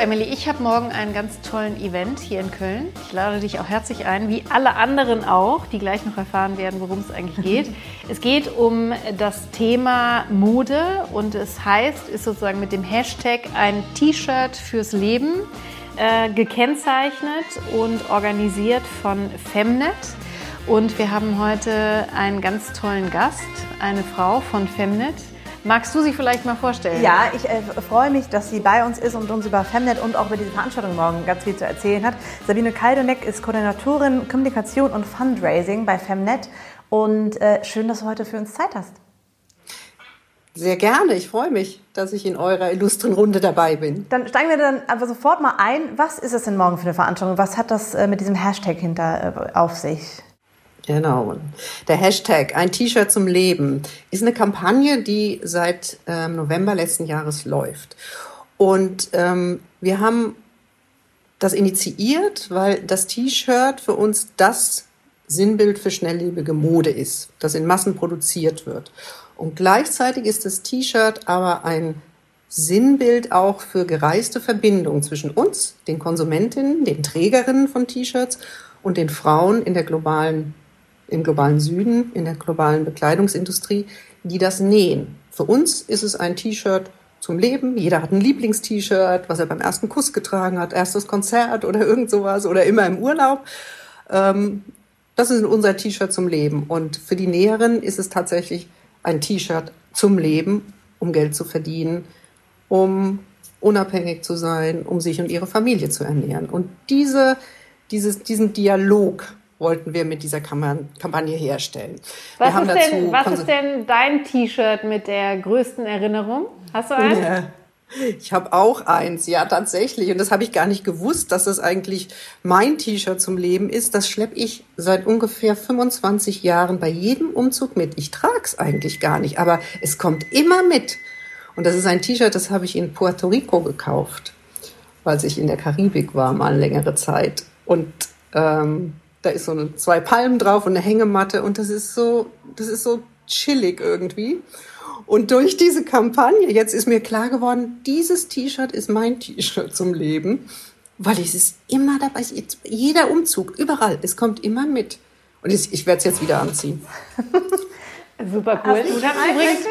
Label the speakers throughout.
Speaker 1: Emily, ich habe morgen einen ganz tollen Event hier in Köln. Ich lade dich auch herzlich ein, wie alle anderen auch, die gleich noch erfahren werden, worum es eigentlich geht. es geht um das Thema Mode und es heißt, ist sozusagen mit dem Hashtag ein T-Shirt fürs Leben äh, gekennzeichnet und organisiert von Femnet. Und wir haben heute einen ganz tollen Gast, eine Frau von Femnet. Magst du sie vielleicht mal vorstellen?
Speaker 2: Ja, ich äh, freue mich, dass sie bei uns ist und uns über Femnet und auch über diese Veranstaltung morgen ganz viel zu erzählen hat. Sabine Kaldoneck ist Koordinatorin Kommunikation und Fundraising bei Femnet und äh, schön, dass du heute für uns Zeit hast.
Speaker 3: Sehr gerne. Ich freue mich, dass ich in eurer illustren Runde dabei bin.
Speaker 2: Dann steigen wir dann aber sofort mal ein. Was ist es denn morgen für eine Veranstaltung? Was hat das äh, mit diesem Hashtag hinter äh, auf sich?
Speaker 3: Genau. Der Hashtag Ein T-Shirt zum Leben ist eine Kampagne, die seit ähm, November letzten Jahres läuft. Und ähm, wir haben das initiiert, weil das T-Shirt für uns das Sinnbild für schnelllebige Mode ist, das in Massen produziert wird. Und gleichzeitig ist das T-Shirt aber ein Sinnbild auch für gereiste Verbindungen zwischen uns, den Konsumentinnen, den Trägerinnen von T-Shirts und den Frauen in der globalen im globalen Süden, in der globalen Bekleidungsindustrie, die das nähen. Für uns ist es ein T-Shirt zum Leben. Jeder hat ein Lieblingst-T-Shirt, was er beim ersten Kuss getragen hat, erstes Konzert oder irgend sowas oder immer im Urlaub. Ähm, das ist unser T-Shirt zum Leben. Und für die Näheren ist es tatsächlich ein T-Shirt zum Leben, um Geld zu verdienen, um unabhängig zu sein, um sich und ihre Familie zu ernähren. Und diese, dieses, diesen Dialog wollten wir mit dieser Kampagne herstellen.
Speaker 1: Was, ist denn, was ist denn dein T-Shirt mit der größten Erinnerung? Hast du eins? Ja.
Speaker 3: Ich habe auch eins, ja tatsächlich. Und das habe ich gar nicht gewusst, dass das eigentlich mein T-Shirt zum Leben ist. Das schleppe ich seit ungefähr 25 Jahren bei jedem Umzug mit. Ich trage es eigentlich gar nicht, aber es kommt immer mit. Und das ist ein T-Shirt, das habe ich in Puerto Rico gekauft, weil ich in der Karibik war mal längere Zeit. Und ähm, da ist so eine, zwei Palmen drauf und eine Hängematte und das ist so, das ist so chillig irgendwie. Und durch diese Kampagne, jetzt ist mir klar geworden, dieses T-Shirt ist mein T-Shirt zum Leben, weil es ist immer dabei, jeder Umzug, überall, es kommt immer mit. Und ich, ich werde es jetzt wieder anziehen.
Speaker 1: Super cool. Ich habe übrigens,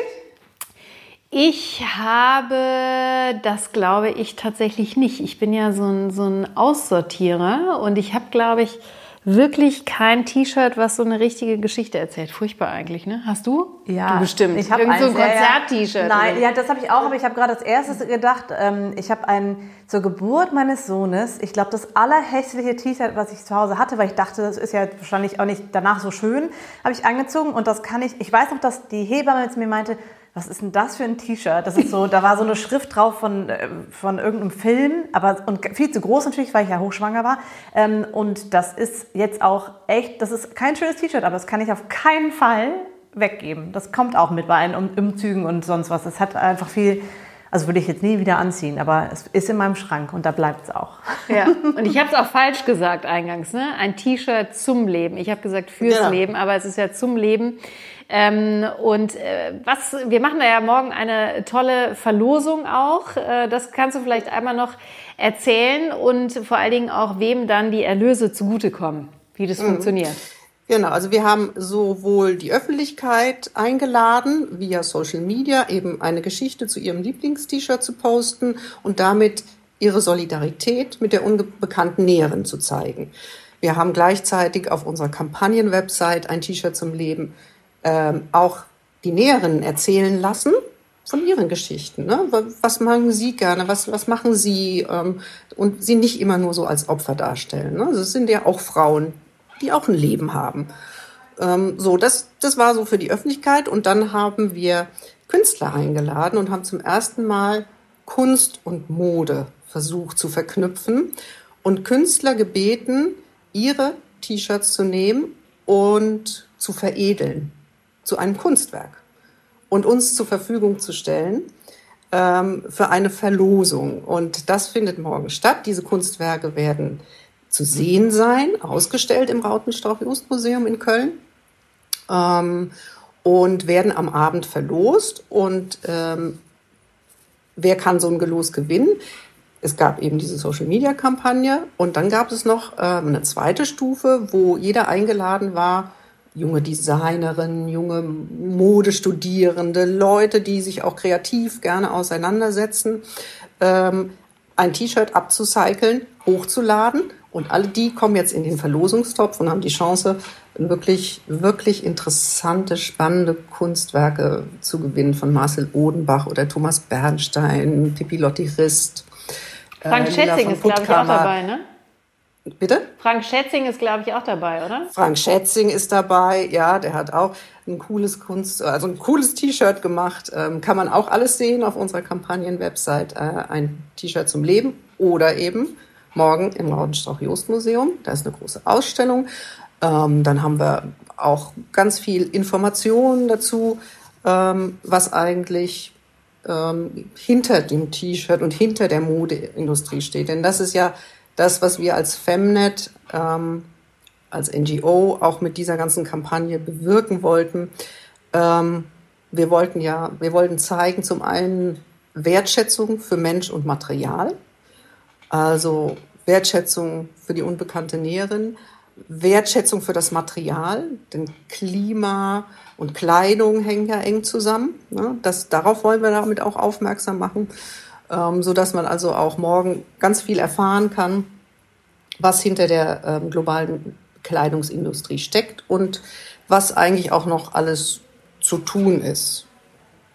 Speaker 1: ich habe, das glaube ich tatsächlich nicht. Ich bin ja so ein, so ein Aussortierer und ich habe, glaube ich, wirklich kein T-Shirt, was so eine richtige Geschichte erzählt. Furchtbar eigentlich, ne? Hast du?
Speaker 2: Ja.
Speaker 1: Du bestimmt.
Speaker 2: Ich habe
Speaker 1: so ein Konzert-T-Shirt.
Speaker 2: Nein, oder? ja, das habe ich auch, aber ich habe gerade als erstes gedacht, ähm, ich habe ein zur Geburt meines Sohnes, ich glaube, das allerhässliche T-Shirt, was ich zu Hause hatte, weil ich dachte, das ist ja wahrscheinlich auch nicht danach so schön, habe ich angezogen und das kann ich, ich weiß noch, dass die Hebamme jetzt mir meinte, was ist denn das für ein T-Shirt? Das ist so, da war so eine Schrift drauf von, äh, von irgendeinem Film, aber und viel zu groß natürlich, weil ich ja hochschwanger war. Ähm, und das ist jetzt auch echt, das ist kein schönes T-Shirt, aber das kann ich auf keinen Fall weggeben. Das kommt auch mit bei allen Umzügen und sonst was. Das hat einfach viel, also würde ich jetzt nie wieder anziehen, aber es ist in meinem Schrank und da bleibt es auch.
Speaker 1: Ja, und ich habe es auch falsch gesagt eingangs, ne? Ein T-Shirt zum Leben. Ich habe gesagt fürs ja. Leben, aber es ist ja zum Leben. Ähm, und äh, was, wir machen da ja morgen eine tolle Verlosung auch. Äh, das kannst du vielleicht einmal noch erzählen und vor allen Dingen auch, wem dann die Erlöse zugutekommen, wie das mhm. funktioniert.
Speaker 3: Genau, also wir haben sowohl die Öffentlichkeit eingeladen, via Social Media eben eine Geschichte zu ihrem Lieblingst-T-Shirt zu posten und damit ihre Solidarität mit der unbekannten Näherin zu zeigen. Wir haben gleichzeitig auf unserer Kampagnen-Website ein T-Shirt zum Leben ähm, auch die Näheren erzählen lassen von ihren Geschichten. Ne? Was machen sie gerne? Was, was machen sie? Ähm, und sie nicht immer nur so als Opfer darstellen. Ne? Also es sind ja auch Frauen, die auch ein Leben haben. Ähm, so, das, das war so für die Öffentlichkeit. Und dann haben wir Künstler eingeladen und haben zum ersten Mal Kunst und Mode versucht zu verknüpfen und Künstler gebeten, ihre T-Shirts zu nehmen und zu veredeln zu einem Kunstwerk und uns zur Verfügung zu stellen ähm, für eine Verlosung. Und das findet morgen statt. Diese Kunstwerke werden zu sehen sein, ausgestellt im Rautenstrauch-Just-Museum in Köln ähm, und werden am Abend verlost. Und ähm, wer kann so ein Gelos gewinnen? es gab eben diese Social-Media-Kampagne und dann gab es noch äh, eine zweite Stufe, wo jeder eingeladen war, junge Designerinnen, junge Modestudierende, Leute, die sich auch kreativ gerne auseinandersetzen, ähm, ein T-Shirt abzucyceln, hochzuladen und alle die kommen jetzt in den Verlosungstopf und haben die Chance, wirklich, wirklich interessante, spannende Kunstwerke zu gewinnen von Marcel Odenbach oder Thomas Bernstein, Pippi Lotti Rist.
Speaker 1: Frank äh, Schätzing ist, glaube ich, auch dabei, ne?
Speaker 3: Bitte?
Speaker 1: Frank Schätzing ist, glaube ich, auch dabei, oder?
Speaker 3: Frank Schätzing ist dabei, ja, der hat auch ein cooles Kunst, also ein cooles T-Shirt gemacht. Ähm, kann man auch alles sehen auf unserer Kampagnen-Website. Äh, ein T-Shirt zum Leben oder eben morgen im Raudenstrauch-Jost-Museum. Da ist eine große Ausstellung. Ähm, dann haben wir auch ganz viel Informationen dazu, ähm, was eigentlich ähm, hinter dem T-Shirt und hinter der Modeindustrie steht. Denn das ist ja das, was wir als Femnet, ähm, als NGO auch mit dieser ganzen Kampagne bewirken wollten. Ähm, wir wollten ja, wir wollten zeigen zum einen Wertschätzung für Mensch und Material, also Wertschätzung für die unbekannte Näherin, Wertschätzung für das Material, denn Klima und Kleidung hängen ja eng zusammen. Ne? Das, darauf wollen wir damit auch aufmerksam machen, ähm, so dass man also auch morgen ganz viel erfahren kann, was hinter der ähm, globalen Kleidungsindustrie steckt und was eigentlich auch noch alles zu tun ist.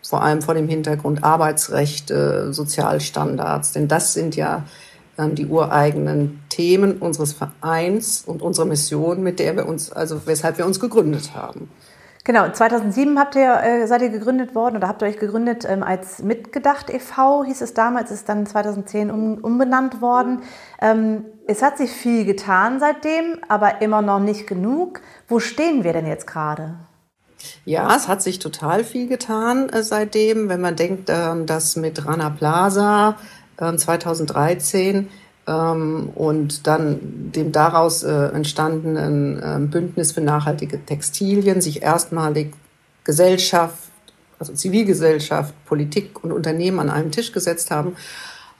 Speaker 3: Vor allem vor dem Hintergrund Arbeitsrechte, Sozialstandards, denn das sind ja ähm, die ureigenen Themen unseres Vereins und unserer Mission, mit der wir uns, also weshalb wir uns gegründet haben.
Speaker 2: Genau, 2007 habt ihr, äh, seid ihr gegründet worden oder habt ihr euch gegründet ähm, als Mitgedacht e.V., hieß es damals, ist dann 2010 um, umbenannt worden. Ähm, es hat sich viel getan seitdem, aber immer noch nicht genug. Wo stehen wir denn jetzt gerade?
Speaker 3: Ja, es hat sich total viel getan äh, seitdem. Wenn man denkt, äh, dass mit Rana Plaza 2013 ähm, und dann dem daraus äh, entstandenen äh, Bündnis für nachhaltige Textilien sich erstmalig Gesellschaft, also Zivilgesellschaft, Politik und Unternehmen an einen Tisch gesetzt haben,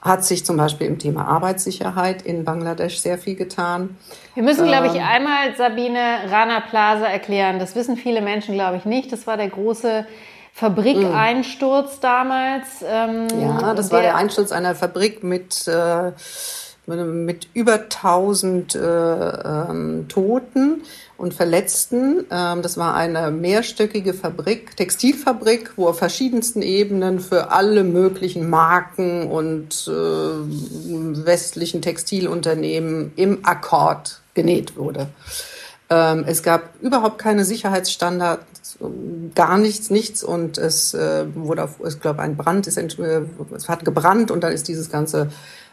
Speaker 3: hat sich zum Beispiel im Thema Arbeitssicherheit in Bangladesch sehr viel getan.
Speaker 1: Wir müssen, glaube ich, ähm, einmal Sabine Rana Plaza erklären. Das wissen viele Menschen, glaube ich, nicht. Das war der große Fabrikeinsturz mm. damals.
Speaker 3: Ähm, ja, das war der Einsturz einer Fabrik mit, äh, mit über 1000 äh, ähm, Toten und Verletzten. Ähm, das war eine mehrstöckige Fabrik, Textilfabrik, wo auf verschiedensten Ebenen für alle möglichen Marken und äh, westlichen Textilunternehmen im Akkord genäht wurde. Ähm, es gab überhaupt keine Sicherheitsstandards gar nichts, nichts und es äh, wurde, auf, ich glaube, ein Brand ist, äh, es hat gebrannt und dann ist dieses ganze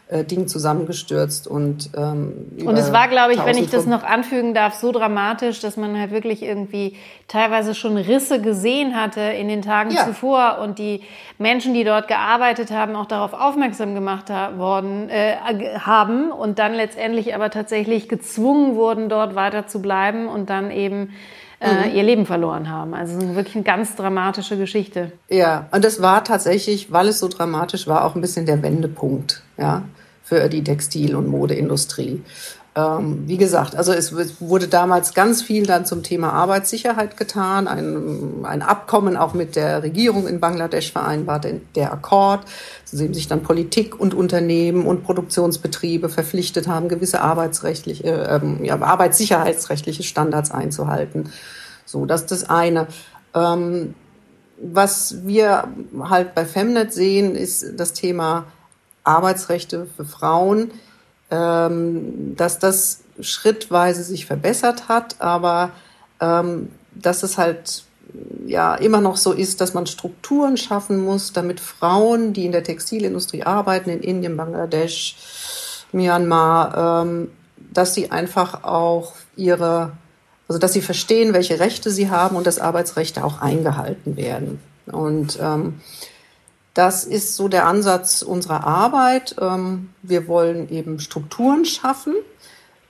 Speaker 3: äh, Ding zusammengestürzt und
Speaker 1: ähm, und es war, glaube ich, wenn ich das noch anfügen darf, so dramatisch, dass man halt wirklich irgendwie teilweise schon Risse gesehen hatte in den Tagen ja. zuvor und die Menschen, die dort gearbeitet haben, auch darauf aufmerksam gemacht worden äh, haben und dann letztendlich aber tatsächlich gezwungen wurden, dort weiter zu bleiben und dann eben äh, mhm. ihr Leben verloren haben. Also wirklich eine ganz dramatische Geschichte.
Speaker 3: Ja, und das war tatsächlich, weil es so dramatisch war, auch ein bisschen der Wendepunkt, ja, für die Textil- und Modeindustrie. Ähm, wie gesagt, also es wurde damals ganz viel dann zum Thema Arbeitssicherheit getan, ein, ein Abkommen auch mit der Regierung in Bangladesch vereinbart, der Akkord, zu dem sich dann Politik und Unternehmen und Produktionsbetriebe verpflichtet haben, gewisse arbeitsrechtliche, ähm, ja, arbeitssicherheitsrechtliche Standards einzuhalten. So, das ist das eine. Ähm, was wir halt bei Femnet sehen, ist das Thema Arbeitsrechte für Frauen ähm, dass das schrittweise sich verbessert hat, aber ähm, dass es halt ja immer noch so ist, dass man Strukturen schaffen muss, damit Frauen, die in der Textilindustrie arbeiten, in Indien, Bangladesch, Myanmar, ähm, dass sie einfach auch ihre, also dass sie verstehen, welche Rechte sie haben und dass Arbeitsrechte auch eingehalten werden. Und ähm, das ist so der Ansatz unserer Arbeit. Ähm, wir wollen eben Strukturen schaffen,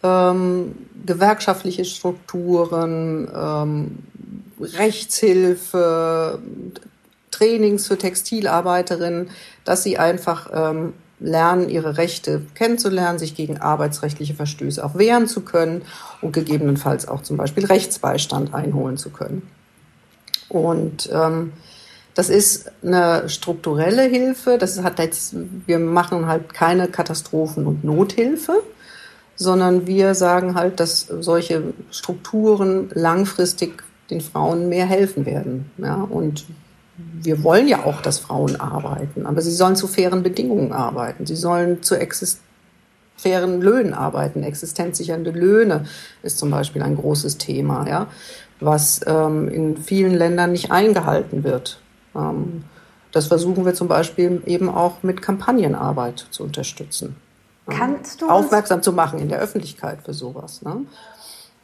Speaker 3: ähm, gewerkschaftliche Strukturen, ähm, Rechtshilfe, Trainings für Textilarbeiterinnen, dass sie einfach lernen, ihre Rechte kennenzulernen, sich gegen arbeitsrechtliche Verstöße auch wehren zu können und gegebenenfalls auch zum Beispiel Rechtsbeistand einholen zu können. Und das ist eine strukturelle Hilfe. Das hat jetzt, wir machen halt keine Katastrophen- und Nothilfe, sondern wir sagen halt, dass solche Strukturen langfristig den Frauen mehr helfen werden. Ja, und wir wollen ja auch, dass Frauen arbeiten, aber sie sollen zu fairen Bedingungen arbeiten. Sie sollen zu fairen Löhnen arbeiten. Existenzsichernde Löhne ist zum Beispiel ein großes Thema, ja, was ähm, in vielen Ländern nicht eingehalten wird. Ähm, das versuchen wir zum Beispiel eben auch mit Kampagnenarbeit zu unterstützen.
Speaker 2: Kannst du
Speaker 3: aufmerksam zu machen in der Öffentlichkeit für sowas. Ne?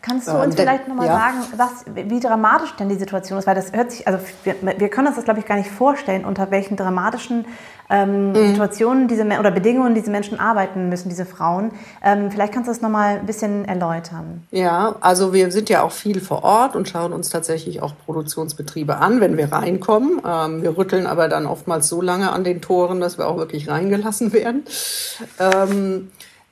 Speaker 2: Kannst du uns ähm, vielleicht nochmal ja. sagen, was, wie dramatisch denn die Situation ist? Weil das hört sich, also wir, wir können uns das, glaube ich, gar nicht vorstellen, unter welchen dramatischen ähm, mhm. Situationen diese oder Bedingungen diese Menschen arbeiten müssen, diese Frauen. Ähm, vielleicht kannst du das nochmal ein bisschen erläutern.
Speaker 3: Ja, also wir sind ja auch viel vor Ort und schauen uns tatsächlich auch Produktionsbetriebe an, wenn wir reinkommen. Ähm, wir rütteln aber dann oftmals so lange an den Toren, dass wir auch wirklich reingelassen werden.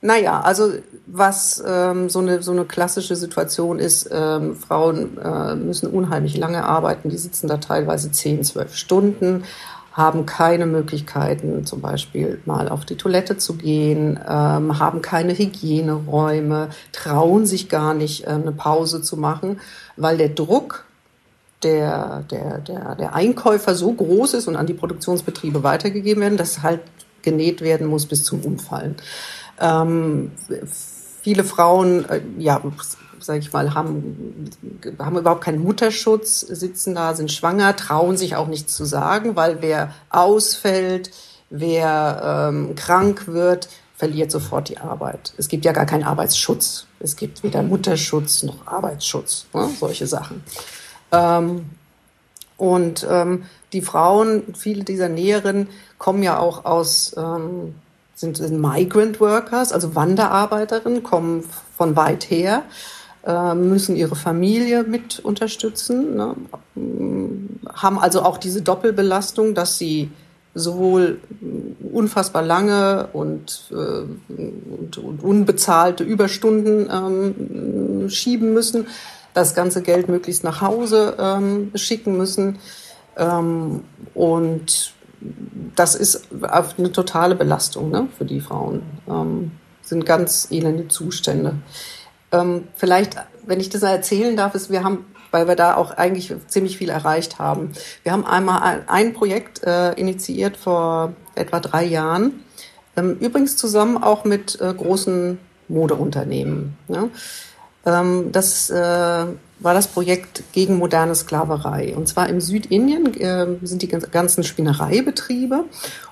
Speaker 3: Naja, also was ähm, so, eine, so eine klassische Situation ist, ähm, Frauen äh, müssen unheimlich lange arbeiten, die sitzen da teilweise 10, 12 Stunden, haben keine Möglichkeiten, zum Beispiel mal auf die Toilette zu gehen, ähm, haben keine Hygieneräume, trauen sich gar nicht, äh, eine Pause zu machen, weil der Druck der, der, der, der Einkäufer so groß ist und an die Produktionsbetriebe weitergegeben werden, dass halt genäht werden muss bis zum Umfallen. Ähm, viele Frauen, äh, ja, sage ich mal, haben, haben überhaupt keinen Mutterschutz, sitzen da, sind schwanger, trauen sich auch nichts zu sagen, weil wer ausfällt, wer ähm, krank wird, verliert sofort die Arbeit. Es gibt ja gar keinen Arbeitsschutz. Es gibt weder Mutterschutz noch Arbeitsschutz, ne? solche Sachen. Ähm, und ähm, die Frauen, viele dieser Näherinnen kommen ja auch aus ähm, sind, sind Migrant Workers, also Wanderarbeiterinnen, kommen von weit her, äh, müssen ihre Familie mit unterstützen, ne? haben also auch diese Doppelbelastung, dass sie sowohl unfassbar lange und, äh, und, und unbezahlte Überstunden ähm, schieben müssen, das ganze Geld möglichst nach Hause ähm, schicken müssen ähm, und das ist eine totale Belastung ne, für die Frauen. Ähm, sind ganz elende Zustände. Ähm, vielleicht, wenn ich das erzählen darf, ist, wir haben, weil wir da auch eigentlich ziemlich viel erreicht haben. Wir haben einmal ein, Projekt äh, initiiert vor etwa drei Jahren, ähm, übrigens zusammen auch mit äh, großen Modeunternehmen. Ne? Ähm, das äh, war das Projekt gegen moderne Sklaverei. Und zwar im Südindien äh, sind die ganzen Spinnereibetriebe.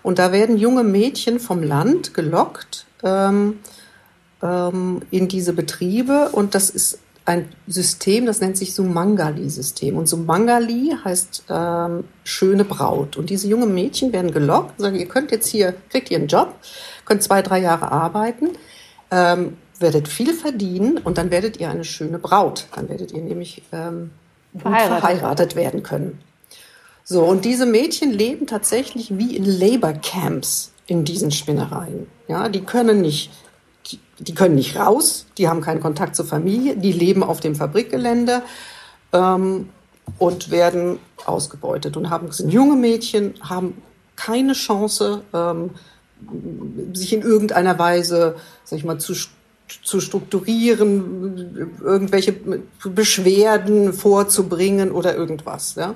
Speaker 3: Und da werden junge Mädchen vom Land gelockt ähm, ähm, in diese Betriebe. Und das ist ein System, das nennt sich Sumangali-System. Und Sumangali heißt ähm, schöne Braut. Und diese jungen Mädchen werden gelockt und sagen, ihr könnt jetzt hier, kriegt ihr einen Job, könnt zwei, drei Jahre arbeiten. Ähm, werdet viel verdienen und dann werdet ihr eine schöne Braut. Dann werdet ihr nämlich ähm, verheiratet. verheiratet werden können. So, und diese Mädchen leben tatsächlich wie in Labor Camps in diesen Spinnereien. Ja, die können nicht, die, die können nicht raus, die haben keinen Kontakt zur Familie, die leben auf dem Fabrikgelände ähm, und werden ausgebeutet und haben, sind junge Mädchen, haben keine Chance, ähm, sich in irgendeiner Weise, sag ich mal, zu zu strukturieren, irgendwelche Beschwerden vorzubringen oder irgendwas. Ja.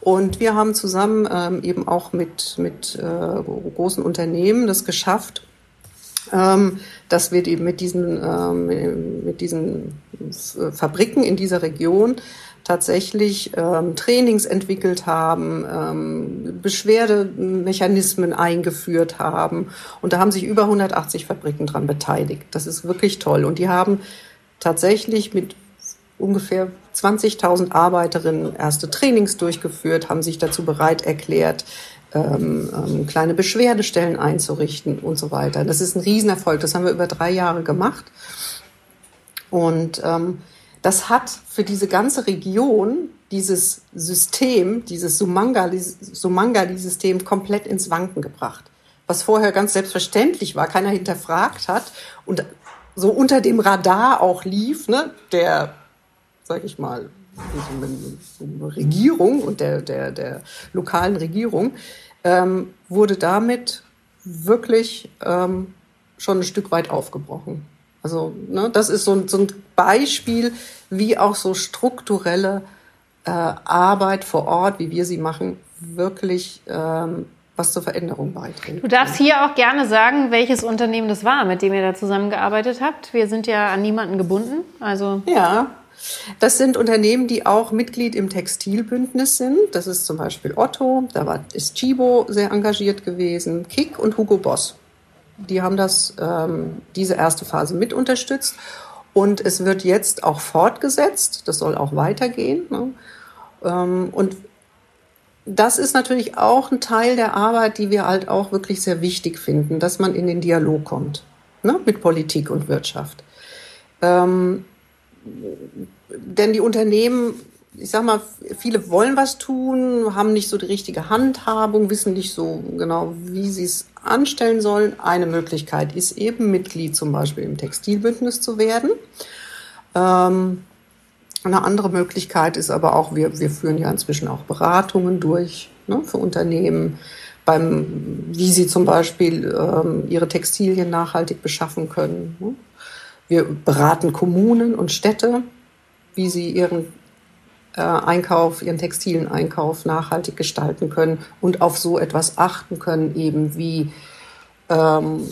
Speaker 3: Und wir haben zusammen ähm, eben auch mit, mit äh, großen Unternehmen das geschafft, ähm, dass wir eben mit diesen, ähm, mit diesen Fabriken in dieser Region tatsächlich ähm, Trainings entwickelt haben, ähm, Beschwerdemechanismen eingeführt haben. Und da haben sich über 180 Fabriken dran beteiligt. Das ist wirklich toll. Und die haben tatsächlich mit ungefähr 20.000 Arbeiterinnen erste Trainings durchgeführt, haben sich dazu bereit erklärt, ähm, ähm, kleine Beschwerdestellen einzurichten und so weiter. Das ist ein Riesenerfolg. Das haben wir über drei Jahre gemacht. Und ähm, das hat für diese ganze Region dieses System, dieses Sumangali-System komplett ins Wanken gebracht. was vorher ganz selbstverständlich war, keiner hinterfragt hat und so unter dem Radar auch lief, ne, der, sag ich mal, Regierung und der, der, der lokalen Regierung, ähm, wurde damit wirklich ähm, schon ein Stück weit aufgebrochen. Also ne, das ist so ein, so ein Beispiel, wie auch so strukturelle äh, Arbeit vor Ort, wie wir sie machen, wirklich ähm, was zur Veränderung beiträgt.
Speaker 1: Du darfst hier auch gerne sagen, welches Unternehmen das war, mit dem ihr da zusammengearbeitet habt. Wir sind ja an niemanden gebunden. Also
Speaker 3: ja, das sind Unternehmen, die auch Mitglied im Textilbündnis sind. Das ist zum Beispiel Otto, da war, ist Chibo sehr engagiert gewesen, Kick und Hugo Boss. Die haben das, ähm, diese erste Phase mit unterstützt. Und es wird jetzt auch fortgesetzt. Das soll auch weitergehen. Ne? Ähm, und das ist natürlich auch ein Teil der Arbeit, die wir halt auch wirklich sehr wichtig finden, dass man in den Dialog kommt ne? mit Politik und Wirtschaft. Ähm, denn die Unternehmen ich sag mal, viele wollen was tun, haben nicht so die richtige Handhabung, wissen nicht so genau, wie sie es anstellen sollen. Eine Möglichkeit ist eben, Mitglied zum Beispiel im Textilbündnis zu werden. Ähm, eine andere Möglichkeit ist aber auch, wir, wir führen ja inzwischen auch Beratungen durch ne, für Unternehmen, beim, wie sie zum Beispiel ähm, ihre Textilien nachhaltig beschaffen können. Ne. Wir beraten Kommunen und Städte, wie sie ihren Einkauf, ihren textilen Einkauf nachhaltig gestalten können und auf so etwas achten können, eben wie ähm,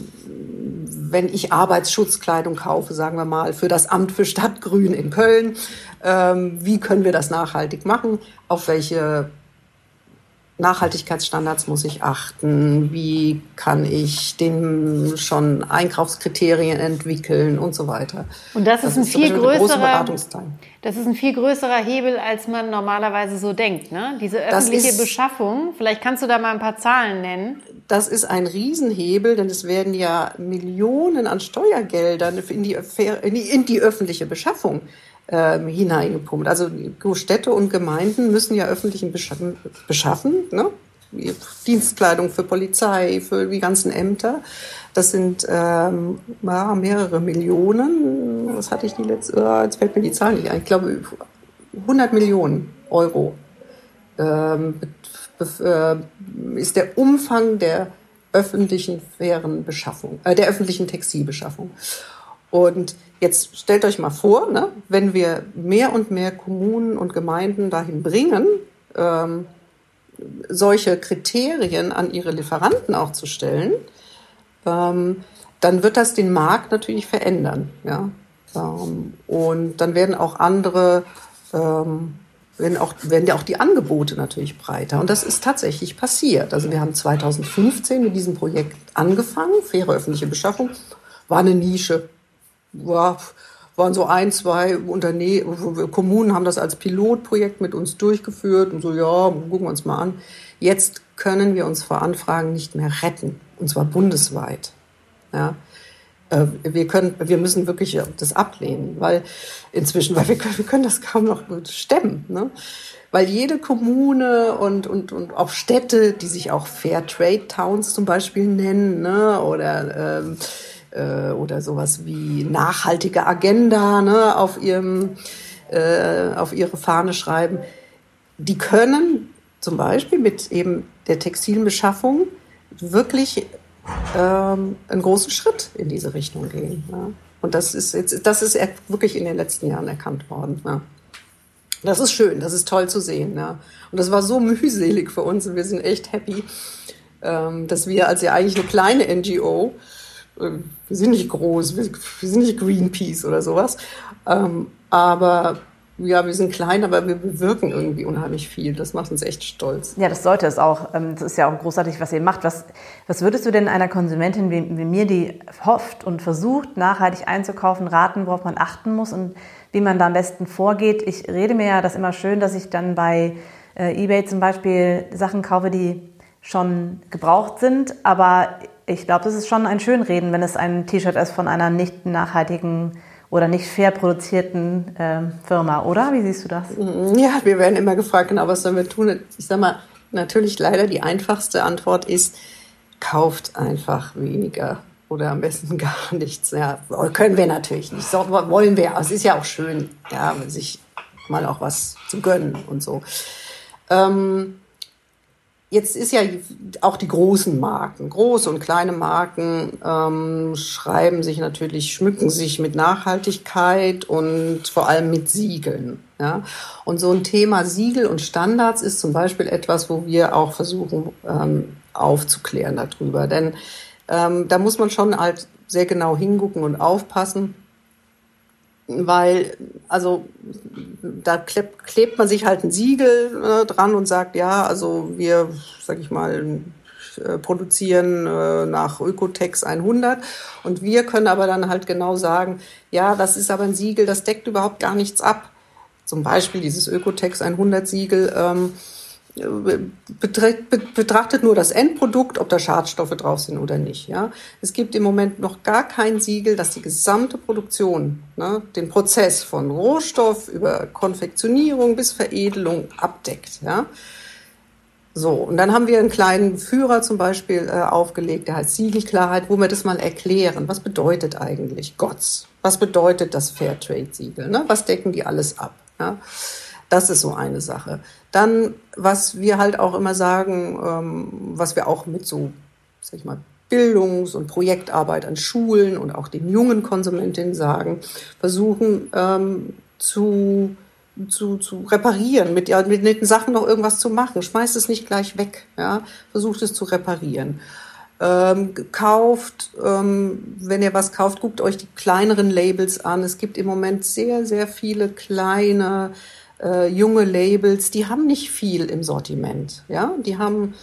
Speaker 3: wenn ich Arbeitsschutzkleidung kaufe, sagen wir mal, für das Amt für Stadtgrün in Köln, ähm, wie können wir das nachhaltig machen? Auf welche Nachhaltigkeitsstandards muss ich achten? Wie kann ich den schon Einkaufskriterien entwickeln und so weiter?
Speaker 1: Und das, das ist ein ist viel größerer, das ist ein viel größerer Hebel, als man normalerweise so denkt. Ne? Diese öffentliche ist, Beschaffung. Vielleicht kannst du da mal ein paar Zahlen nennen.
Speaker 3: Das ist ein Riesenhebel, denn es werden ja Millionen an Steuergeldern in die, in die öffentliche Beschaffung ähm, hineingepumpt. Also Städte und Gemeinden müssen ja öffentlichen beschaffen, ne? Dienstkleidung für Polizei, für die ganzen Ämter. Das sind ähm, ja, mehrere Millionen. Was hatte ich die letzte? Oh, jetzt fällt mir die Zahl nicht ein. Ich glaube 100 Millionen Euro ähm, äh, ist der Umfang der öffentlichen fairen Beschaffung, äh, der öffentlichen Textilbeschaffung. Und jetzt stellt euch mal vor, ne, wenn wir mehr und mehr Kommunen und Gemeinden dahin bringen, ähm, solche Kriterien an ihre Lieferanten auch zu stellen, ähm, dann wird das den Markt natürlich verändern. Ja? Ähm, und dann werden auch andere, ähm, werden, auch, werden ja auch die Angebote natürlich breiter. Und das ist tatsächlich passiert. Also wir haben 2015 mit diesem Projekt angefangen, faire öffentliche Beschaffung, war eine Nische ja, waren so ein, zwei Unternehmen, Kommunen haben das als Pilotprojekt mit uns durchgeführt und so, ja, gucken wir uns mal an. Jetzt können wir uns vor Anfragen nicht mehr retten, und zwar bundesweit. Ja. Äh, wir können, wir müssen wirklich das ablehnen, weil inzwischen, weil wir können, wir können das kaum noch stemmen, ne? Weil jede Kommune und, und, und auch Städte, die sich auch Fair Trade Towns zum Beispiel nennen, ne? oder ähm, äh, oder sowas wie nachhaltige Agenda ne, auf, ihrem, äh, auf ihre Fahne schreiben, die können zum Beispiel mit eben der textilen Beschaffung wirklich ähm, einen großen Schritt in diese Richtung gehen. Ja. Und das ist jetzt, das ist wirklich in den letzten Jahren erkannt worden. Ja. Das ist schön, das ist toll zu sehen. Ja. Und das war so mühselig für uns und wir sind echt happy, ähm, dass wir als ja eigentlich eine kleine NGO wir sind nicht groß, wir, wir sind nicht Greenpeace oder sowas. Ähm, aber ja, wir sind klein, aber wir bewirken irgendwie unheimlich viel. Das macht uns echt stolz.
Speaker 2: Ja, das sollte es auch. Ähm, das ist ja auch großartig, was ihr macht. Was, was würdest du denn einer Konsumentin wie, wie mir, die hofft und versucht, nachhaltig einzukaufen, raten, worauf man achten muss und wie man da am besten vorgeht? Ich rede mir ja das immer schön, dass ich dann bei äh, eBay zum Beispiel Sachen kaufe, die schon gebraucht sind, aber ich glaube, das ist schon ein Schönreden, wenn es ein T-Shirt ist von einer nicht nachhaltigen oder nicht fair produzierten äh, Firma, oder? Wie siehst du das?
Speaker 3: Mhm. Ja, wir werden immer gefragt, genau, was sollen wir tun? Ich sage mal, natürlich leider die einfachste Antwort ist, kauft einfach weniger oder am besten gar nichts. Ja, können wir natürlich nicht. So wollen wir. Es ist ja auch schön, ja, sich mal auch was zu gönnen und so. Ähm, jetzt ist ja auch die großen Marken, große und kleine Marken ähm, schreiben sich natürlich, schmücken sich mit Nachhaltigkeit und vor allem mit Siegeln. Ja? Und so ein Thema Siegel und Standards ist zum Beispiel etwas, wo wir auch versuchen ähm, aufzuklären darüber. Denn ähm, da muss man schon halt sehr genau hingucken und aufpassen, weil, also da klebt, klebt man sich halt ein Siegel äh, dran und sagt, ja, also wir, sag ich mal, äh, produzieren äh, nach Ökotex 100 und wir können aber dann halt genau sagen, ja, das ist aber ein Siegel, das deckt überhaupt gar nichts ab. Zum Beispiel dieses Ökotex 100 Siegel. Ähm, betrachtet nur das Endprodukt, ob da Schadstoffe drauf sind oder nicht. Ja? Es gibt im Moment noch gar kein Siegel, das die gesamte Produktion, ne, den Prozess von Rohstoff über Konfektionierung bis Veredelung abdeckt. Ja? So, und dann haben wir einen kleinen Führer zum Beispiel äh, aufgelegt, der heißt Siegelklarheit, wo wir das mal erklären. Was bedeutet eigentlich GOTS? Was bedeutet das Fairtrade-Siegel? Ne? Was decken die alles ab? Ja? Das ist so eine Sache. Dann, was wir halt auch immer sagen, ähm, was wir auch mit so, sag ich mal, Bildungs- und Projektarbeit an Schulen und auch den jungen Konsumentinnen sagen, versuchen ähm, zu, zu, zu reparieren, mit, ja, mit den Sachen noch irgendwas zu machen. Schmeißt es nicht gleich weg, ja? versucht es zu reparieren. Ähm, kauft, ähm, wenn ihr was kauft, guckt euch die kleineren Labels an. Es gibt im Moment sehr, sehr viele kleine äh, junge Labels, die haben nicht viel im Sortiment. Ja, die haben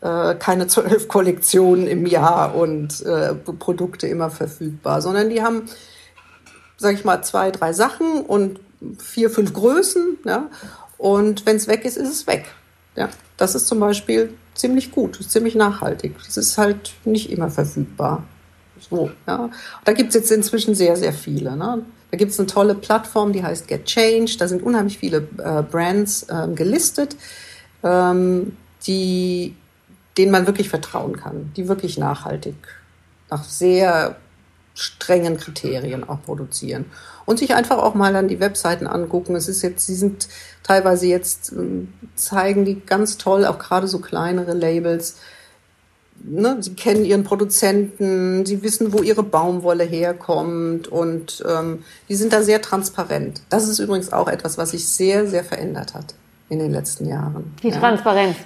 Speaker 3: äh, keine zwölf Kollektionen im Jahr und äh, Produkte immer verfügbar, sondern die haben, sag ich mal, zwei, drei Sachen und vier, fünf Größen. Ja, und wenn es weg ist, ist es weg. Ja, das ist zum Beispiel ziemlich gut, ziemlich nachhaltig. Das ist halt nicht immer verfügbar. So, ja. Da gibt's jetzt inzwischen sehr, sehr viele. Ne? Da gibt es eine tolle Plattform, die heißt Get Change. Da sind unheimlich viele äh, Brands ähm, gelistet, ähm, die, denen man wirklich vertrauen kann, die wirklich nachhaltig, nach sehr strengen Kriterien auch produzieren. Und sich einfach auch mal dann die Webseiten angucken. Es ist jetzt, sie sind teilweise jetzt, ähm, zeigen die ganz toll, auch gerade so kleinere Labels, ne, sie kennen ihren Produzenten, sie wissen, wo ihre Baumwolle herkommt und ähm, die sind da sehr transparent. Das ist übrigens auch etwas, was sich sehr, sehr verändert hat in den letzten Jahren.
Speaker 1: Die Transparenz.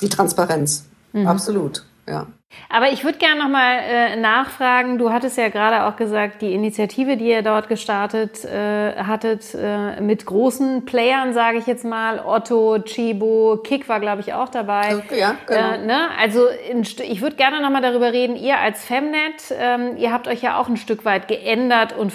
Speaker 3: Die Transparenz, mhm. absolut, ja.
Speaker 1: Aber ich würde gerne nochmal äh, nachfragen. Du hattest ja gerade auch gesagt, die Initiative, die ihr dort gestartet äh, hattet, äh, mit großen Playern, sage ich jetzt mal, Otto, Chibo, Kick war, glaube ich, auch dabei.
Speaker 3: Ja, genau.
Speaker 1: Äh, ne? Also ich würde gerne nochmal darüber reden, ihr als Femnet, ähm, ihr habt euch ja auch ein Stück weit geändert und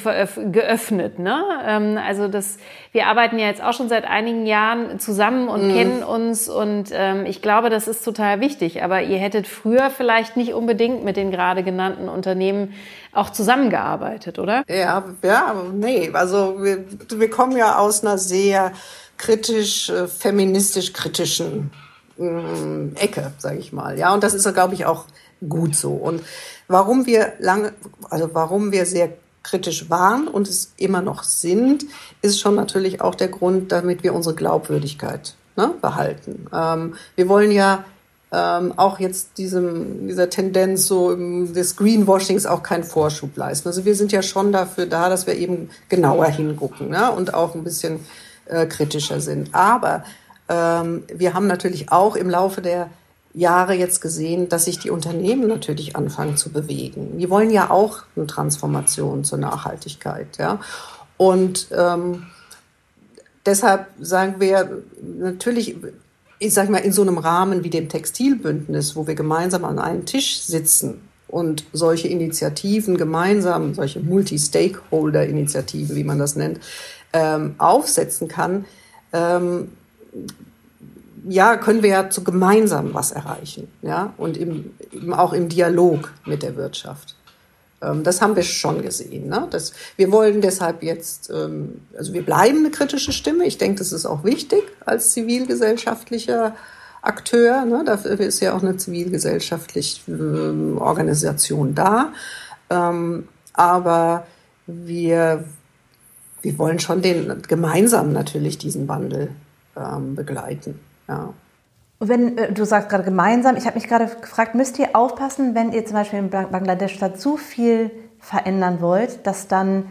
Speaker 1: geöffnet. Ne? Ähm, also das, wir arbeiten ja jetzt auch schon seit einigen Jahren zusammen und mhm. kennen uns und ähm, ich glaube, das ist total wichtig. Aber ihr hättet früher vielleicht vielleicht nicht unbedingt mit den gerade genannten Unternehmen auch zusammengearbeitet, oder?
Speaker 3: Ja, ja, nee. Also wir, wir kommen ja aus einer sehr kritisch, äh, feministisch kritischen äh, Ecke, sage ich mal. Ja, und das ist, glaube ich, auch gut so. Und warum wir lange, also warum wir sehr kritisch waren und es immer noch sind, ist schon natürlich auch der Grund, damit wir unsere Glaubwürdigkeit ne, behalten. Ähm, wir wollen ja ähm, auch jetzt diesem, dieser Tendenz so des Greenwashings auch keinen Vorschub leisten. Also wir sind ja schon dafür da, dass wir eben genauer hingucken ne? und auch ein bisschen äh, kritischer sind. Aber ähm, wir haben natürlich auch im Laufe der Jahre jetzt gesehen, dass sich die Unternehmen natürlich anfangen zu bewegen. Die wollen ja auch eine Transformation zur Nachhaltigkeit. Ja? Und ähm, deshalb sagen wir, natürlich ich sage mal, in so einem Rahmen wie dem Textilbündnis, wo wir gemeinsam an einem Tisch sitzen und solche Initiativen gemeinsam, solche Multi-Stakeholder-Initiativen, wie man das nennt, ähm, aufsetzen kann, ähm, ja, können wir ja zu gemeinsam was erreichen, ja, und im, eben auch im Dialog mit der Wirtschaft. Ähm, das haben wir schon gesehen. Ne? Das, wir wollen deshalb jetzt, ähm, also wir bleiben eine kritische Stimme. Ich denke, das ist auch wichtig als zivilgesellschaftlicher Akteur. Ne? Dafür ist ja auch eine zivilgesellschaftliche äh, Organisation da. Ähm, aber wir, wir wollen schon den gemeinsam natürlich diesen Wandel ähm, begleiten. Ja.
Speaker 2: Wenn äh, du sagst gerade gemeinsam, ich habe mich gerade gefragt, müsst ihr aufpassen, wenn ihr zum Beispiel in Bangladesch da zu viel verändern wollt, dass dann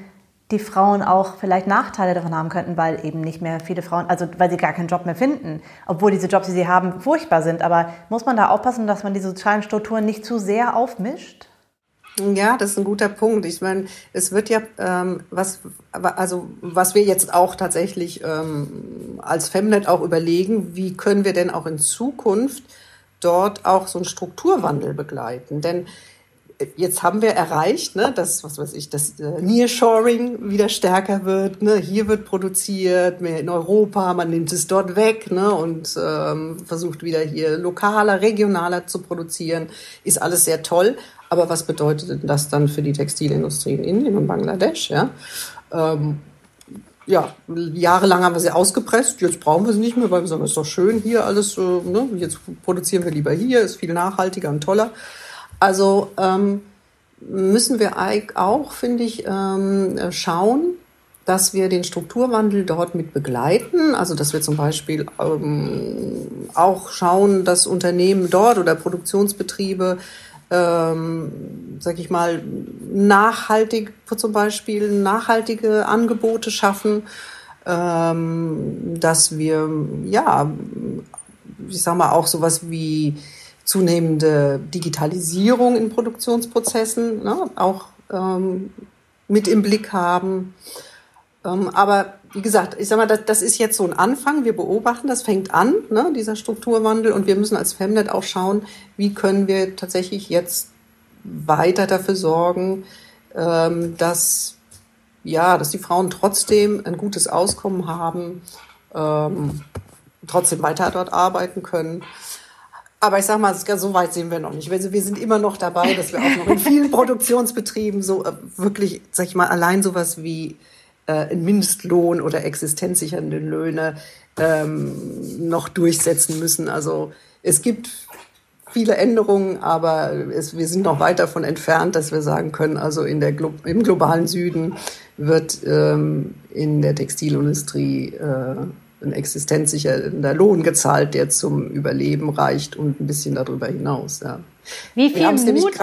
Speaker 2: die Frauen auch vielleicht Nachteile davon haben könnten, weil eben nicht mehr viele Frauen, also weil sie gar keinen Job mehr finden, obwohl diese Jobs, die sie haben, furchtbar sind. Aber muss man da aufpassen, dass man die sozialen Strukturen nicht zu sehr aufmischt?
Speaker 3: Ja, das ist ein guter Punkt. Ich meine, es wird ja ähm, was, also was wir jetzt auch tatsächlich ähm, als Femnet auch überlegen, wie können wir denn auch in Zukunft dort auch so einen Strukturwandel begleiten? Denn jetzt haben wir erreicht, ne, dass, was weiß ich, dass äh, Nearshoring wieder stärker wird. Ne? Hier wird produziert, mehr in Europa, man nimmt es dort weg ne, und ähm, versucht wieder hier lokaler, regionaler zu produzieren. Ist alles sehr toll. Aber was bedeutet denn das dann für die Textilindustrie in Indien und Bangladesch? Ja, ähm, ja jahrelang haben wir sie ausgepresst, jetzt brauchen wir sie nicht mehr, weil wir sagen, ist doch schön hier alles, ne? jetzt produzieren wir lieber hier, ist viel nachhaltiger und toller. Also ähm, müssen wir auch, finde ich, ähm, schauen, dass wir den Strukturwandel dort mit begleiten. Also dass wir zum Beispiel ähm, auch schauen, dass Unternehmen dort oder Produktionsbetriebe ähm, sag ich mal, nachhaltig zum Beispiel nachhaltige Angebote schaffen, ähm, dass wir ja, ich sag mal auch sowas wie zunehmende Digitalisierung in Produktionsprozessen ne, auch ähm, mit im Blick haben. Ähm, aber wie gesagt, ich sag mal, das, das ist jetzt so ein Anfang. Wir beobachten, das fängt an, ne, dieser Strukturwandel. Und wir müssen als Femnet auch schauen, wie können wir tatsächlich jetzt weiter dafür sorgen, ähm, dass, ja, dass die Frauen trotzdem ein gutes Auskommen haben, ähm, trotzdem weiter dort arbeiten können. Aber ich sag mal, so weit sehen wir noch nicht. Wir sind immer noch dabei, dass wir auch noch in vielen Produktionsbetrieben so äh, wirklich, sag ich mal, allein sowas wie äh, Mindestlohn oder existenzsichernde Löhne ähm, noch durchsetzen müssen. Also es gibt viele Änderungen, aber es, wir sind noch weit davon entfernt, dass wir sagen können, also in der, im globalen Süden wird ähm, in der Textilindustrie äh, ein existenzsichernder Lohn gezahlt, der zum Überleben reicht und ein bisschen darüber hinaus. Ja.
Speaker 1: Wie viel, Mut,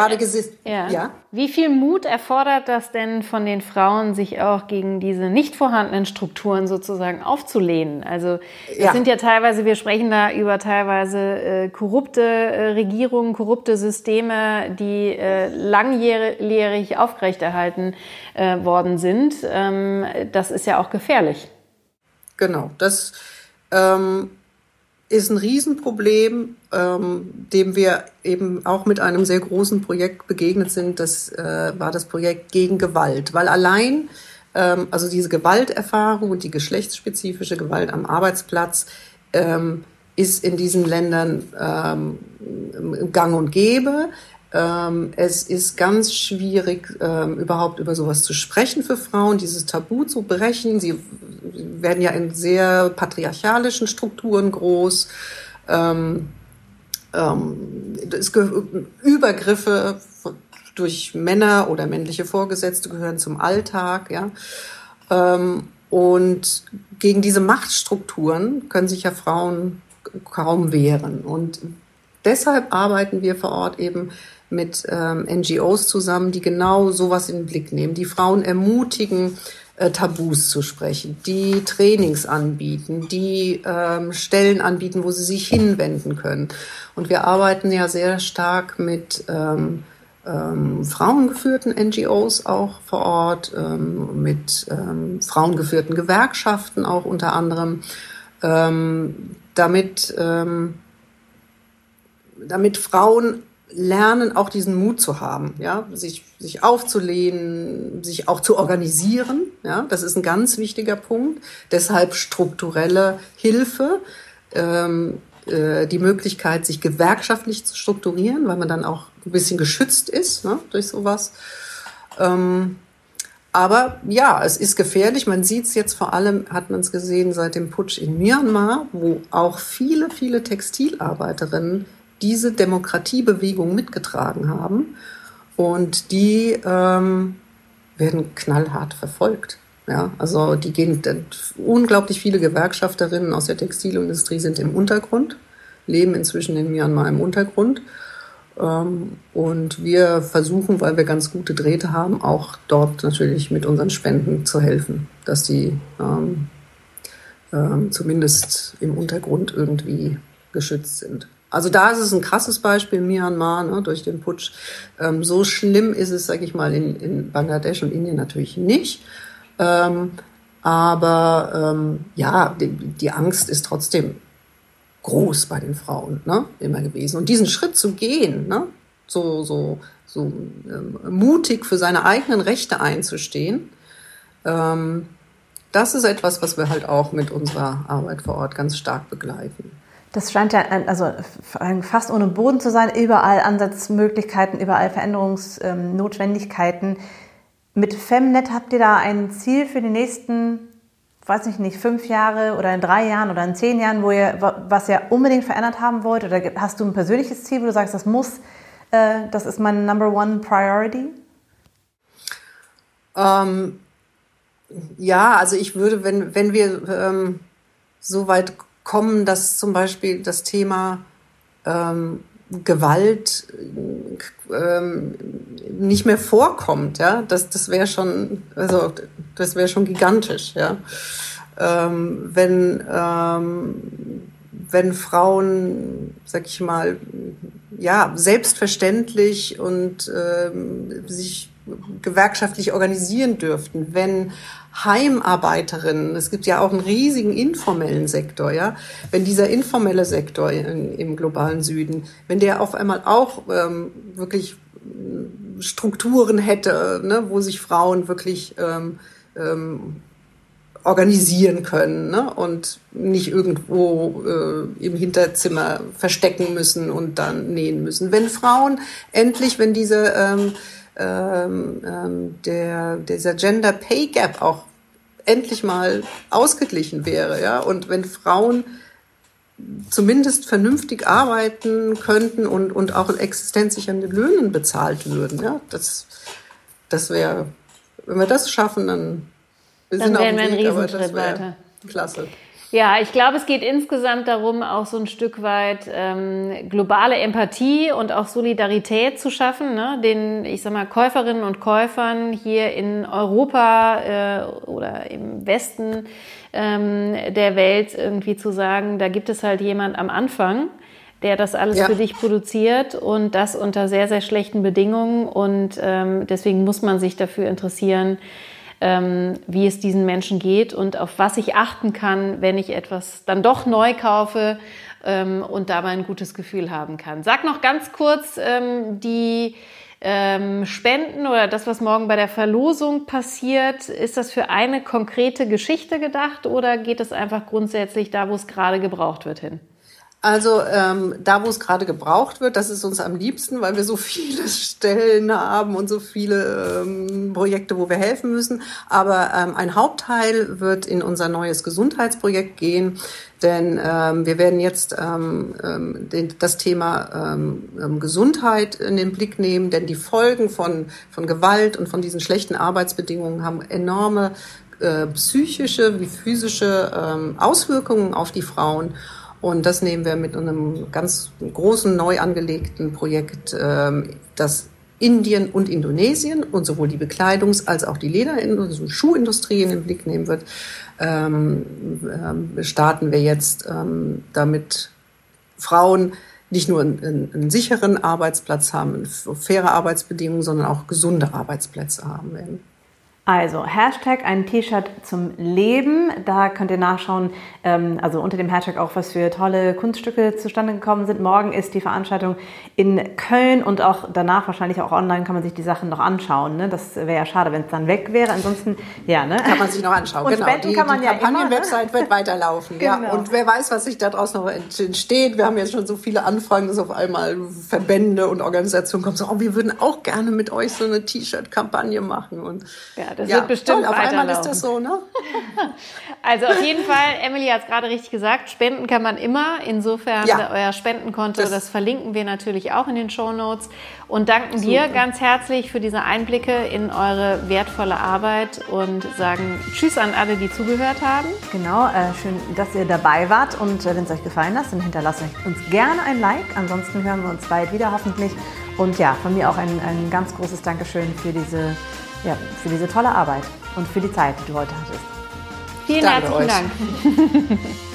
Speaker 1: ja. ja. Wie viel Mut erfordert das denn von den Frauen, sich auch gegen diese nicht vorhandenen Strukturen sozusagen aufzulehnen? Also es ja. sind ja teilweise, wir sprechen da über teilweise äh, korrupte äh, Regierungen, korrupte Systeme, die äh, langjährig aufrechterhalten äh, worden sind. Ähm, das ist ja auch gefährlich.
Speaker 3: Genau, das ähm, ist ein Riesenproblem, ähm, dem wir eben auch mit einem sehr großen Projekt begegnet sind. Das äh, war das Projekt gegen Gewalt, weil allein ähm, also diese Gewalterfahrung und die geschlechtsspezifische Gewalt am Arbeitsplatz ähm, ist in diesen Ländern ähm, gang und gäbe. Ähm, es ist ganz schwierig, ähm, überhaupt über sowas zu sprechen für Frauen, dieses Tabu zu brechen. Sie werden ja in sehr patriarchalischen Strukturen groß. Ähm, es Übergriffe durch Männer oder männliche Vorgesetzte gehören zum Alltag, ja. und gegen diese Machtstrukturen können sich ja Frauen kaum wehren. Und deshalb arbeiten wir vor Ort eben mit ähm, NGOs zusammen, die genau sowas in den Blick nehmen, die Frauen ermutigen, äh, Tabus zu sprechen, die Trainings anbieten, die ähm, Stellen anbieten, wo sie sich hinwenden können. Und wir arbeiten ja sehr stark mit ähm, ähm, frauengeführten NGOs auch vor Ort, ähm, mit ähm, frauengeführten Gewerkschaften auch unter anderem, ähm, damit, ähm, damit Frauen lernen, auch diesen Mut zu haben, ja, sich, sich aufzulehnen, sich auch zu organisieren, ja, das ist ein ganz wichtiger Punkt. Deshalb strukturelle Hilfe, ähm, äh, die Möglichkeit, sich gewerkschaftlich zu strukturieren, weil man dann auch ein bisschen geschützt ist ne, durch sowas. Ähm, Aber ja, es ist gefährlich. Man sieht es jetzt vor allem, hat man es gesehen seit dem Putsch in Myanmar, wo auch viele, viele Textilarbeiterinnen diese Demokratiebewegung mitgetragen haben. Und die ähm, werden knallhart verfolgt. Ja, also die gehen, unglaublich viele Gewerkschafterinnen aus der Textilindustrie sind im Untergrund, leben inzwischen in Myanmar im Untergrund. Ähm, und wir versuchen, weil wir ganz gute Drähte haben, auch dort natürlich mit unseren Spenden zu helfen, dass die ähm, ähm, zumindest im Untergrund irgendwie geschützt sind. Also da ist es ein krasses Beispiel, Myanmar, ne, durch den Putsch. Ähm, so schlimm ist es, sage ich mal, in, in Bangladesch und Indien natürlich nicht. Ähm, aber ähm, ja, die, die, Angst ist trotzdem groß bei den Frauen ne, immer gewesen. Und diesen Schritt zu gehen, ne, so, so, so ähm, mutig für seine eigenen Rechte einzustehen, ähm, das ist etwas, was wir halt auch mit unserer Arbeit vor Ort ganz stark begleiten.
Speaker 2: Das scheint ja also fast ohne Boden zu sein, überall Ansatzmöglichkeiten, überall Veränderungsnotwendigkeiten. Mit Femnet habt ihr da ein Ziel für die nächsten, weiß ich nicht, fünf Jahre oder in drei Jahren oder in zehn Jahren, wo ihr was ihr unbedingt verändert haben wollt? Oder hast du ein persönliches Ziel, wo du sagst, das muss, äh, das ist mein Number One Priority?
Speaker 3: Ähm, ja, also ich würde, wenn, wenn wir ähm, so weit kommen, dass zum Beispiel das Thema ähm, Gewalt ähm, nicht mehr vorkommt, ja, das, das wäre schon, also das wäre schon gigantisch, ja. Ähm, wenn, ähm, wenn Frauen, sag ich mal, ja, selbstverständlich und ähm, sich gewerkschaftlich organisieren dürften, wenn Heimarbeiterinnen, es gibt ja auch einen riesigen informellen Sektor, ja, wenn dieser informelle Sektor in, im globalen Süden, wenn der auf einmal auch ähm, wirklich Strukturen hätte, ne, wo sich Frauen wirklich ähm, ähm, organisieren können ne? und nicht irgendwo äh, im Hinterzimmer verstecken müssen und dann nähen müssen. Wenn Frauen endlich, wenn diese ähm, ähm, ähm, der, dieser Gender Pay Gap auch endlich mal ausgeglichen wäre, ja, und wenn Frauen zumindest vernünftig arbeiten könnten und, und auch in existenzsichernden Löhnen bezahlt würden, ja, das, das wäre, wenn wir das schaffen, dann,
Speaker 1: wir dann sind wären wir einen Riesenschritt weiter.
Speaker 3: Klasse.
Speaker 1: Ja, ich glaube, es geht insgesamt darum, auch so ein Stück weit ähm, globale Empathie und auch Solidarität zu schaffen, ne? den, ich sag mal, Käuferinnen und Käufern hier in Europa äh, oder im Westen ähm, der Welt irgendwie zu sagen, da gibt es halt jemand am Anfang, der das alles ja. für dich produziert und das unter sehr, sehr schlechten Bedingungen. Und ähm, deswegen muss man sich dafür interessieren, wie es diesen Menschen geht und auf was ich achten kann, wenn ich etwas dann doch neu kaufe ähm, und dabei ein gutes Gefühl haben kann. Sag noch ganz kurz ähm, die ähm, Spenden oder das, was morgen bei der Verlosung passiert, ist das für eine konkrete Geschichte gedacht oder geht es einfach grundsätzlich da, wo es gerade gebraucht wird, hin?
Speaker 3: Also ähm, da, wo es gerade gebraucht wird, das ist uns am liebsten, weil wir so viele Stellen haben und so viele ähm, Projekte, wo wir helfen müssen. Aber ähm, ein Hauptteil wird in unser neues Gesundheitsprojekt gehen, denn ähm, wir werden jetzt ähm, ähm, den, das Thema ähm, ähm Gesundheit in den Blick nehmen, denn die Folgen von, von Gewalt und von diesen schlechten Arbeitsbedingungen haben enorme äh, psychische wie physische ähm, Auswirkungen auf die Frauen. Und das nehmen wir mit einem ganz großen, neu angelegten Projekt, ähm, das Indien und Indonesien und sowohl die Bekleidungs- als auch die Leder- und Schuhindustrie in den Blick nehmen wird, ähm, ähm, starten wir jetzt damit Frauen nicht nur einen, einen, sicheren Arbeitsplatz haben, faire Arbeitsbedingungen, sondern auch gesunde Arbeitsplätze haben werden.
Speaker 2: Also Hashtag ein T-Shirt zum Leben. Da könnt ihr nachschauen, ähm, also unter dem Hashtag auch, was für tolle Kunststücke zustande gekommen sind. Morgen ist die Veranstaltung in Köln und auch danach wahrscheinlich auch online kann man sich die Sachen noch anschauen. Ne? Das wäre ja schade, wenn es dann weg wäre. Ansonsten, ja, ne?
Speaker 3: Kann man sich noch anschauen.
Speaker 2: Und genau.
Speaker 3: die,
Speaker 2: kann man
Speaker 3: die
Speaker 2: ja
Speaker 3: Kampagnen-Website wird weiterlaufen. genau. ja. Und wer weiß, was sich daraus noch entsteht. Wir haben jetzt schon so viele Anfragen, dass auf einmal Verbände und Organisationen kommen, so, oh, wir würden auch gerne mit euch so eine T-Shirt-Kampagne machen. Und
Speaker 1: ja, Das ja, wird bestimmt
Speaker 3: toll, auf einmal ist das so, ne?
Speaker 1: Also auf jeden Fall, Emily hat es gerade richtig gesagt, spenden kann man immer. Insofern ja. euer Spendenkonto, das, das, verlinken wir natürlich auch in den Show Notes. Und danken Super. dir ganz herzlich für diese Einblicke in eure wertvolle Arbeit und sagen Tschüss an alle, die zugehört haben.
Speaker 2: Genau, äh, schön, dass ihr dabei wart. Und äh, wenn es euch gefallen hat, dann hinterlasst uns gerne ein Like. Ansonsten hören wir uns bald wieder hoffentlich. Und ja, von mir auch ein, ein ganz großes Dankeschön für diese, ja, für diese tolle Arbeit und für die Zeit, die du heute hattest.
Speaker 1: Vielen herzlichen euch. Dank.